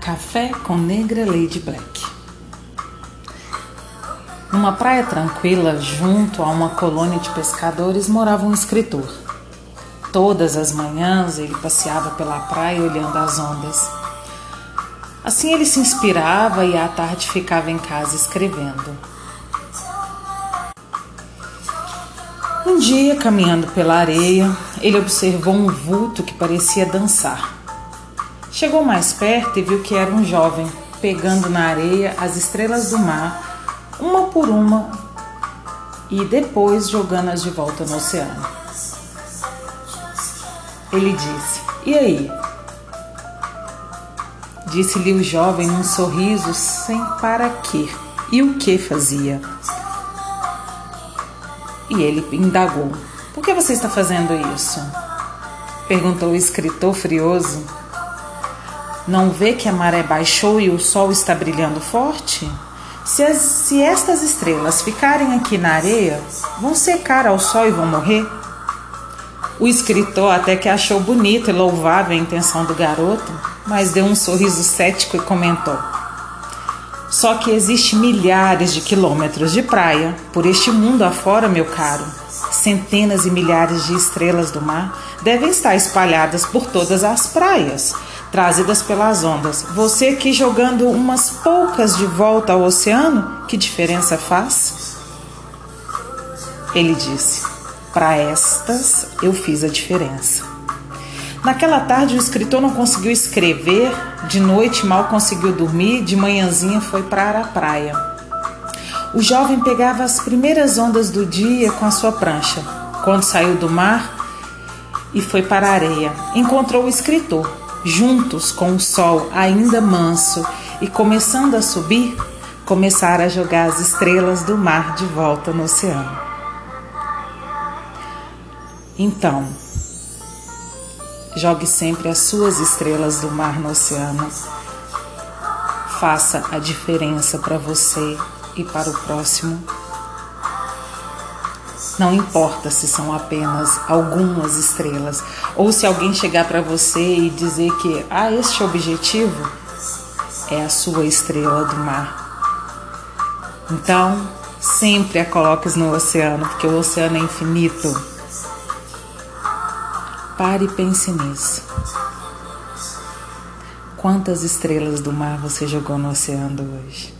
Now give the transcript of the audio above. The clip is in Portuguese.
Café com Negra Lady Black. Numa praia tranquila, junto a uma colônia de pescadores, morava um escritor. Todas as manhãs ele passeava pela praia olhando as ondas. Assim ele se inspirava e à tarde ficava em casa escrevendo. Um dia, caminhando pela areia, ele observou um vulto que parecia dançar. Chegou mais perto e viu que era um jovem, pegando na areia as estrelas do mar, uma por uma, e depois jogando-as de volta no oceano. Ele disse: E aí? Disse-lhe o jovem num sorriso sem para quê. E o que fazia? E ele indagou: Por que você está fazendo isso? Perguntou o escritor frioso. Não vê que a maré baixou e o sol está brilhando forte? Se, as, se estas estrelas ficarem aqui na areia, vão secar ao sol e vão morrer? O escritor até que achou bonita e louvável a intenção do garoto, mas deu um sorriso cético e comentou: Só que existe milhares de quilômetros de praia por este mundo afora, meu caro. Centenas e milhares de estrelas do mar devem estar espalhadas por todas as praias trazidas pelas ondas. Você aqui jogando umas poucas de volta ao oceano, que diferença faz? Ele disse: Para estas eu fiz a diferença. Naquela tarde, o escritor não conseguiu escrever, de noite mal conseguiu dormir, de manhãzinha foi para a praia. O jovem pegava as primeiras ondas do dia com a sua prancha. Quando saiu do mar e foi para a areia, encontrou o escritor, juntos com o sol ainda manso e começando a subir, começaram a jogar as estrelas do mar de volta no oceano. Então, jogue sempre as suas estrelas do mar no oceano. Faça a diferença para você e para o próximo não importa se são apenas algumas estrelas ou se alguém chegar para você e dizer que ah, este objetivo é a sua estrela do mar. Então, sempre a coloques no oceano, porque o oceano é infinito. Pare e pense nisso. Quantas estrelas do mar você jogou no oceano hoje?